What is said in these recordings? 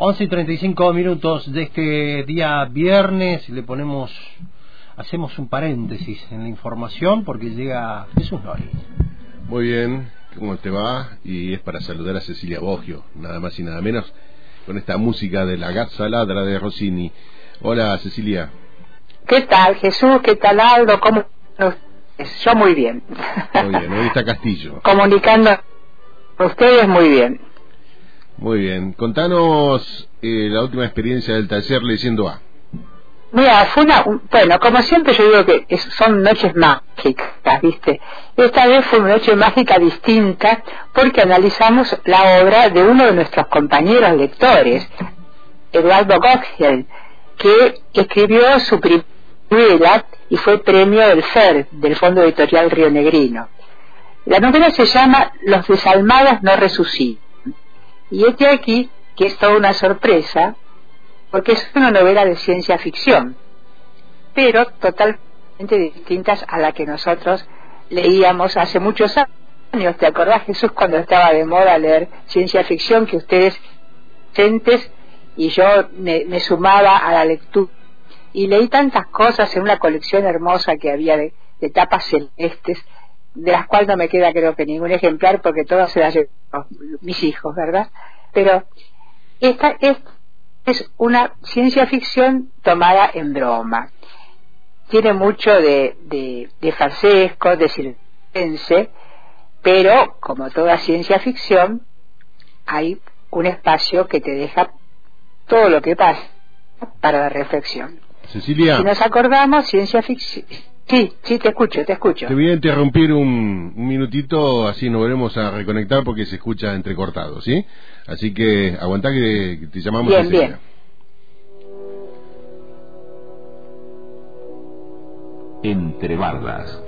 11 y 35 minutos de este día viernes le ponemos, hacemos un paréntesis en la información porque llega Jesús Nori. Muy bien, ¿cómo te va? Y es para saludar a Cecilia Bogio, nada más y nada menos, con esta música de la Gazza Ladra de Rossini. Hola Cecilia. ¿Qué tal Jesús? ¿Qué tal Aldo? ¿Cómo? Yo muy bien. Muy bien, hoy está Castillo. Comunicando con ustedes muy bien. Muy bien, contanos eh, la última experiencia del taller leyendo A. Mira, fue una, bueno, como siempre yo digo que son noches mágicas, ¿viste? Esta vez fue una noche mágica distinta porque analizamos la obra de uno de nuestros compañeros lectores, Eduardo Gottgel, que escribió su primera y fue premio del FER, del Fondo Editorial Río Negrino. La novela se llama Los desalmados no resucitan y este aquí, que es toda una sorpresa, porque es una novela de ciencia ficción, pero totalmente distintas a la que nosotros leíamos hace muchos años. ¿Te acordás, Jesús, cuando estaba de moda leer ciencia ficción, que ustedes, gentes, y yo me, sumaba a la lectura? Y leí tantas cosas en una colección hermosa que había de, de tapas celestes, de las cuales no me queda creo que ningún ejemplar porque todas se las llevan mis hijos, ¿verdad? Pero esta es, es una ciencia ficción tomada en broma. Tiene mucho de, de, de farsesco, de circense, pero como toda ciencia ficción, hay un espacio que te deja todo lo que pasa para la reflexión. Cecilia. Si nos acordamos, ciencia ficción Sí, sí, te escucho, te escucho. Te voy a interrumpir un, minutito, así nos volvemos a reconectar porque se escucha entrecortado, ¿sí? Así que aguantá que, te llamamos bien, Bien. Entre bardas.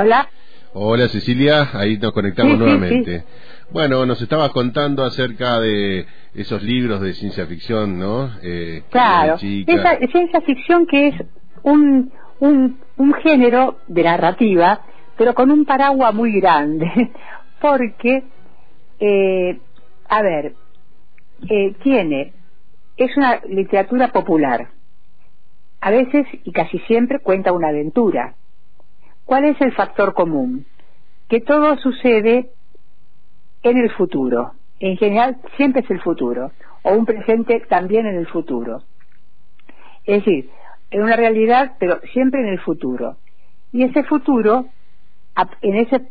Hola. Hola Cecilia, ahí nos conectamos nuevamente. Bueno, nos estabas contando acerca de esos libros de ciencia ficción, ¿no? Eh, claro, esa ciencia ficción que es un, un, un género de narrativa, pero con un paraguas muy grande, porque, eh, a ver, eh, tiene, es una literatura popular, a veces y casi siempre cuenta una aventura, ¿Cuál es el factor común? Que todo sucede en el futuro. En general siempre es el futuro, o un presente también en el futuro. Es decir, en una realidad, pero siempre en el futuro. Y ese futuro, en ese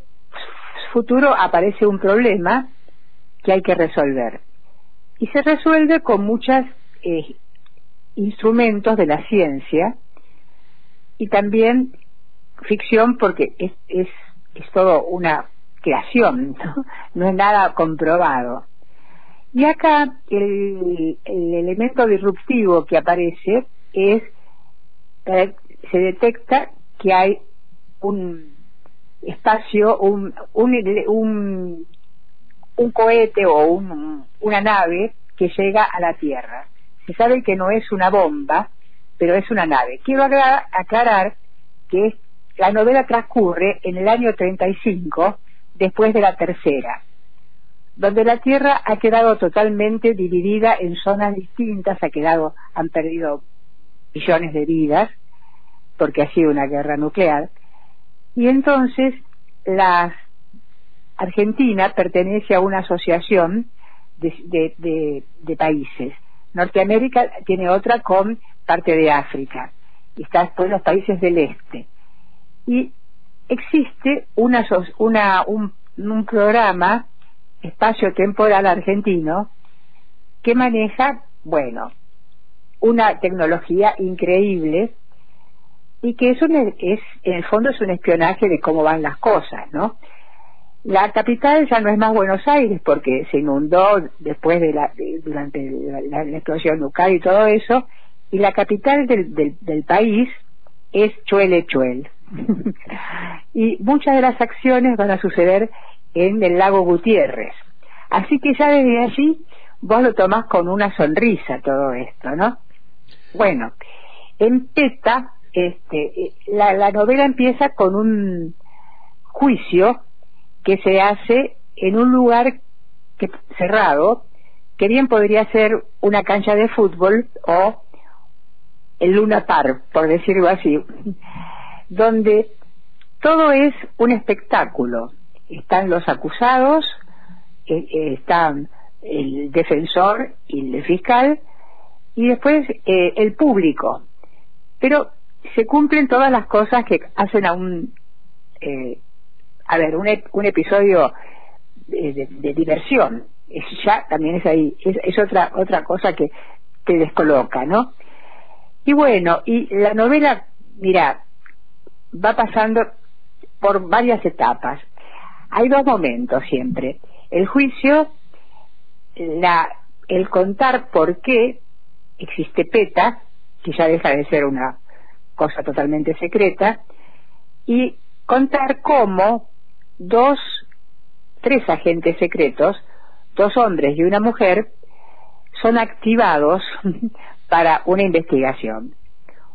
futuro aparece un problema que hay que resolver. Y se resuelve con muchos eh, instrumentos de la ciencia y también ficción porque es, es, es todo una creación, ¿no? es nada comprobado. Y acá el, el elemento disruptivo que aparece es, eh, se detecta que hay un espacio, un, un, un, un cohete o un, una nave que llega a la Tierra. Se sabe que no es una bomba, pero es una nave. Quiero aclarar que la novela transcurre en el año 35, después de la tercera, donde la Tierra ha quedado totalmente dividida en zonas distintas, ha quedado, han perdido millones de vidas, porque ha sido una guerra nuclear, y entonces las Argentina pertenece a una asociación de, de, países. Norteamérica tiene otra con parte de África. Y está después los países del este. Y existe una, una, un, un programa espacio-temporal argentino que maneja, bueno, una tecnología increíble y que es, es en el fondo es un espionaje de cómo van las cosas, ¿no? La capital ya no es más Buenos Aires porque se inundó después de la durante la, explosión nuclear y todo eso y la capital del, del, país es Chuelechuel y muchas de las acciones van a suceder en el lago Gutiérrez. Así que ya desde allí vos lo tomás con una sonrisa todo esto no bueno en PETA este la, la novela empieza con un juicio que se hace en un lugar que, cerrado, que bien podría ser una cancha de fútbol o el Luna Park, por decirlo así, donde todo es un espectáculo. Están los acusados, eh, eh, están el defensor y el fiscal, y después eh, el público. Pero se cumplen todas las cosas que hacen a un a ver, un, un episodio de, diversión, es, ya también es ahí, es, otra, otra cosa que te descoloca, ¿no? Y bueno, y la novela, mira, va pasando por varias etapas. Hay dos momentos siempre. El juicio, la, el contar por qué existe PETA, que ya deja de ser una cosa totalmente secreta, y contar cómo dos, tres agentes secretos, dos hombres y una mujer, son activados para una investigación.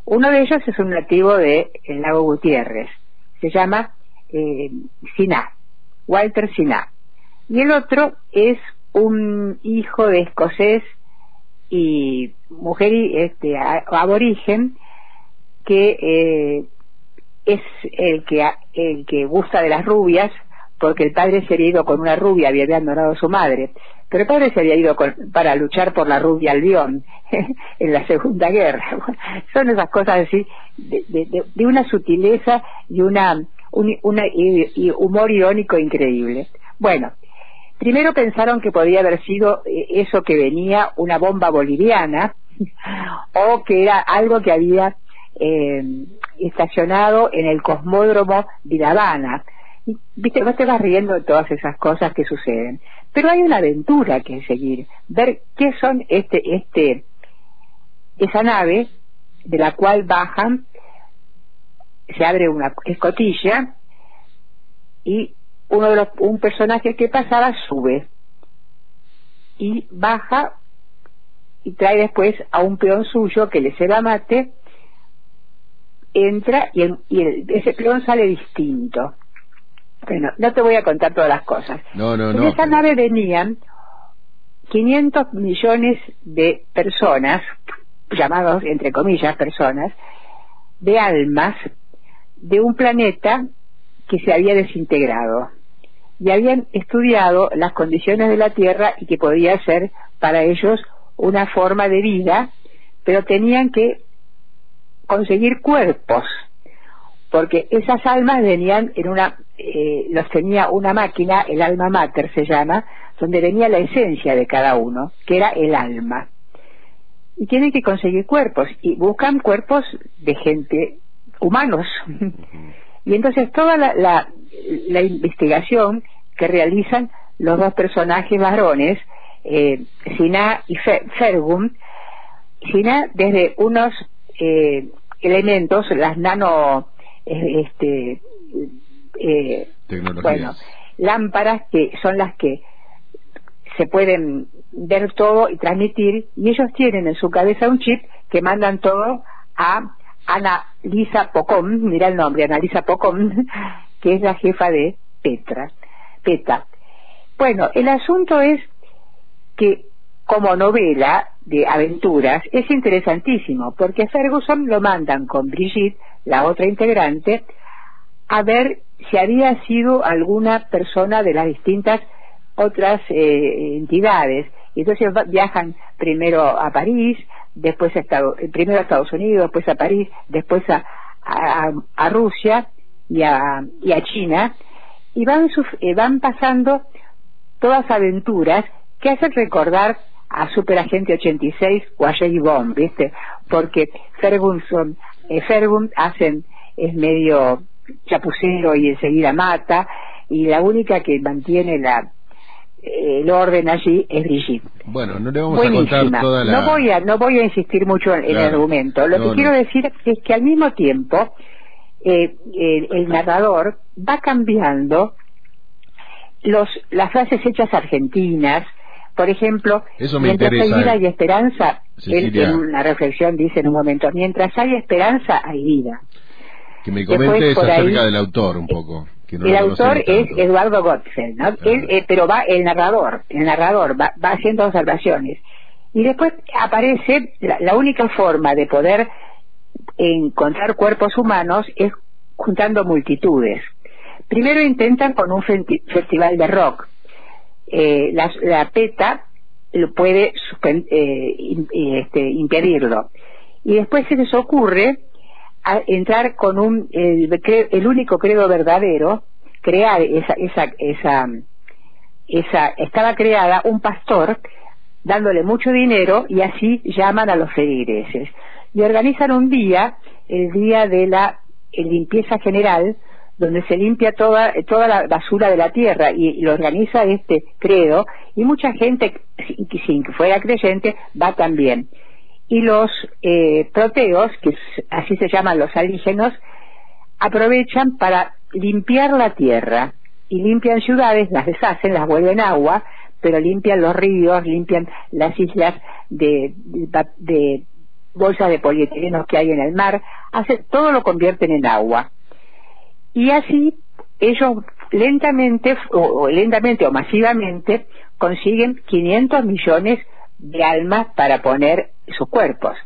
Uno de ellos es un nativo del lago Gutiérrez, se llama eh, Siná, Walter Siná. Y el otro es un hijo de escocés y mujer este, aborigen que eh, es el que, el que gusta de las rubias, porque el padre se había ido con una rubia, había abandonado a su madre, pero el padre se había ido para luchar por la rubia Albión en la Segunda Guerra. Son esas cosas así, de, una sutileza y una, un humor irónico increíble. Bueno, primero pensaron que podía haber sido eh, eso que venía una bomba boliviana o que era algo que había eh, estacionado en el cosmódromo de La Habana. Viste, no te vas riendo de todas esas cosas que suceden. Pero hay una aventura que seguir, ver qué son este, este, esa nave de la cual bajan, se abre una escotilla y uno de los, un personaje que pasaba sube y baja y trae después a un peón suyo que le se la mate entra y, ese peón sale distinto. Bueno, no te voy a contar todas las cosas. No, no, en esa nave venían 500 millones de personas, llamados entre comillas personas, de almas de un planeta que se había desintegrado y habían estudiado las condiciones de la Tierra y que podía ser para ellos una forma de vida, pero tenían que conseguir cuerpos, porque esas almas venían en una, eh, los tenía una máquina, el alma mater se llama, donde venía la esencia de cada uno, que era el alma. Y tienen que conseguir cuerpos, y buscan cuerpos de gente, humanos. y entonces toda la, la, investigación que realizan los dos personajes varones, eh, Sina y Fergum, Sina desde unos eh, elementos, las nano, este, eh, bueno, lámparas que son las que se pueden ver todo y transmitir y ellos tienen en su cabeza un chip que mandan todo a Ana Lisa Pocón, mira el nombre, Ana Lisa Pocón, que es la jefa de Petra, PETA. Bueno, el asunto es que como novela de aventuras es interesantísimo, porque Ferguson lo mandan con Brigitte, la otra integrante, a ver si había sido alguna persona de las distintas otras eh, entidades. Y entonces viajan primero a París, después a Estados, primero a Estados Unidos, después a París, después a, Rusia y a, y a China, y van, eh, van pasando todas aventuras que hacen recordar a Superagente 86 o a J. Bond, ¿viste? Porque Ferguson, eh, Ferguson hacen, es medio chapucero y enseguida mata, y la única que mantiene la el orden allí es Brigitte. Bueno, no le vamos a contar toda la... No voy a, no voy a insistir mucho en el argumento. Lo que quiero decir es que al mismo tiempo eh, el, narrador va cambiando los, las frases hechas argentinas, por ejemplo, mientras hay vida y esperanza, él en una reflexión dice en un momento, mientras hay esperanza hay vida. Que me comentes acerca del autor un poco. el autor es Eduardo Gottfeld, ¿no? Él, eh, pero va el narrador, el narrador va, va haciendo observaciones. Y después aparece la, única forma de poder encontrar cuerpos humanos es juntando multitudes. Primero intentan con un festival de rock. Eh, la, PETA lo puede eh, este, impedirlo. Y después se les ocurre a entrar con un el, único credo verdadero crear esa esa esa esa estaba creada un pastor dándole mucho dinero y así llaman a los feligreses y organizan un día el día de la limpieza general donde se limpia toda toda la basura de la tierra y, lo organiza este credo y mucha gente sin que fuera creyente va también y los eh, proteos, que así se llaman los alígenos, aprovechan para limpiar la tierra y limpian ciudades, las deshacen, las vuelven agua, pero limpian los ríos, limpian las islas de, de, bolsas de polietileno que hay en el mar, hace, todo lo convierten en agua. Y así ellos lentamente, o, lentamente o masivamente, consiguen 500 millones de almas para poner sus cuerpos.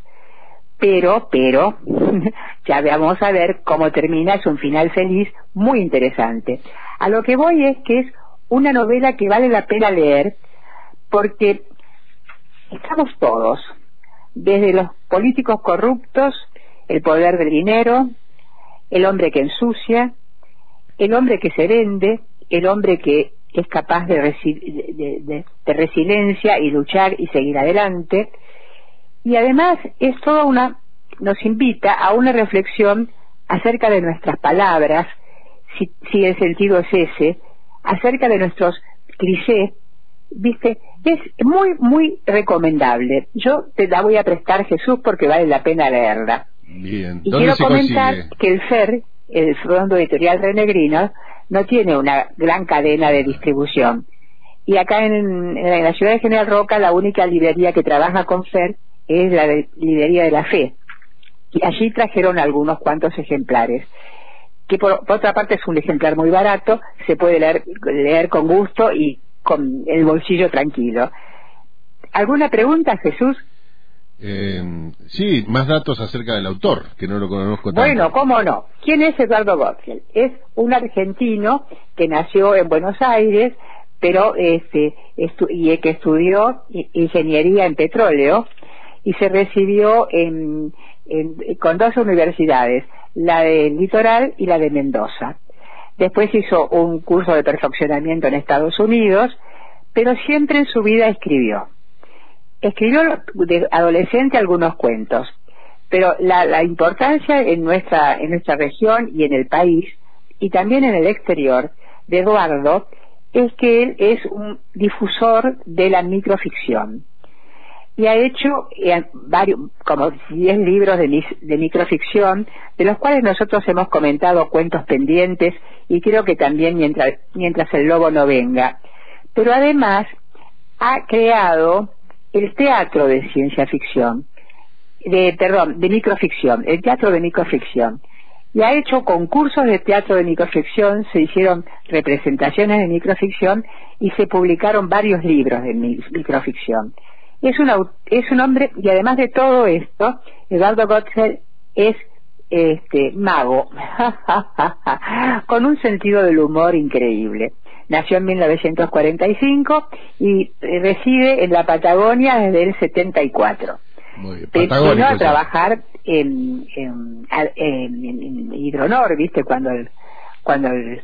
Pero, pero, ya vamos a ver cómo termina, es un final feliz muy interesante. A lo que voy es que es una novela que vale la pena leer porque estamos todos, desde los políticos corruptos, el poder del dinero, el hombre que ensucia, el hombre que se vende, el hombre que es capaz de, de, resiliencia y luchar y seguir adelante. Y además es toda una, nos invita a una reflexión acerca de nuestras palabras, si, si el sentido es ese, acerca de nuestros clichés, viste, es muy, muy recomendable. Yo te la voy a prestar, Jesús, porque vale la pena leerla. Bien. Y quiero comentar que el FER, el Fondo Editorial Renegrino, no tiene una gran cadena de distribución. Y acá en, la ciudad de General Roca la única librería que trabaja con FER es la librería de la Fe. Y allí trajeron algunos cuantos ejemplares, que por, otra parte es un ejemplar muy barato, se puede leer, leer con gusto y con el bolsillo tranquilo. ¿Alguna pregunta, Jesús? Eh, sí, más datos acerca del autor, que no lo conozco tanto. Bueno, cómo no. ¿Quién es Eduardo Gottfried? Es un argentino que nació en Buenos Aires, pero este, y que estudió ingeniería en petróleo y se recibió en, con dos universidades, la de Litoral y la de Mendoza. Después hizo un curso de perfeccionamiento en Estados Unidos, pero siempre en su vida escribió escribió de adolescente algunos cuentos, pero la, importancia en nuestra, en nuestra región y en el país, y también en el exterior, de Eduardo, es que él es un difusor de la microficción. Y ha hecho eh, como 10 libros de, de microficción, de los cuales nosotros hemos comentado cuentos pendientes y creo que también mientras, mientras el lobo no venga. Pero además ha creado el teatro de ciencia ficción, de, perdón, de microficción, el teatro de microficción. Y ha hecho concursos de teatro de microficción, se hicieron representaciones de microficción y se publicaron varios libros de microficción. Es un, es un hombre, y además de todo esto, Eduardo Gottfried es este mago, con un sentido del humor increíble. Nació en 1945 y reside en la Patagonia desde el 74. Muy bien. Vino Patagónico, a trabajar en, en, en- en Hidronor, ¿viste? Cuando el, cuando el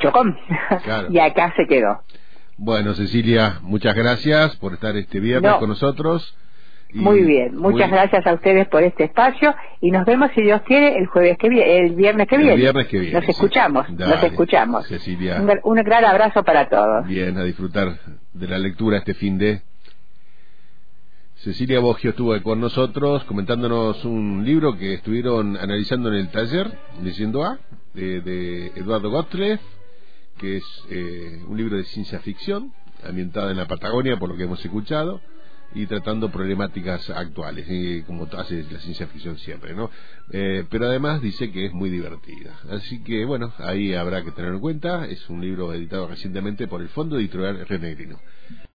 chocón. Claro. y acá se quedó. Bueno, Cecilia, muchas gracias por estar este viernes No. con nosotros. Muy bien, muchas muy- gracias a ustedes por este espacio y nos vemos si Dios quiere el jueves que viene, el viernes que El viene. viernes que viene, Nos escuchamos, nos escuchamos. Cecilia. Un, gr- un gran abrazo para todos. Bien, a disfrutar de la lectura este fin de. Cecilia Boggio estuvo con nosotros comentándonos un libro que estuvieron analizando en el taller, Leyendo A, de, de Eduardo Gottlieb, que es eh, un libro de ciencia ficción, ambientada en la Patagonia, por lo que hemos escuchado, y tratando problemáticas actuales, y como hace la ciencia ficción siempre, ¿no? Eh, pero además dice que es muy divertida. Así que, bueno, ahí habrá que tener en cuenta. Es un libro editado recientemente por el Fondo Editorial Renegrino.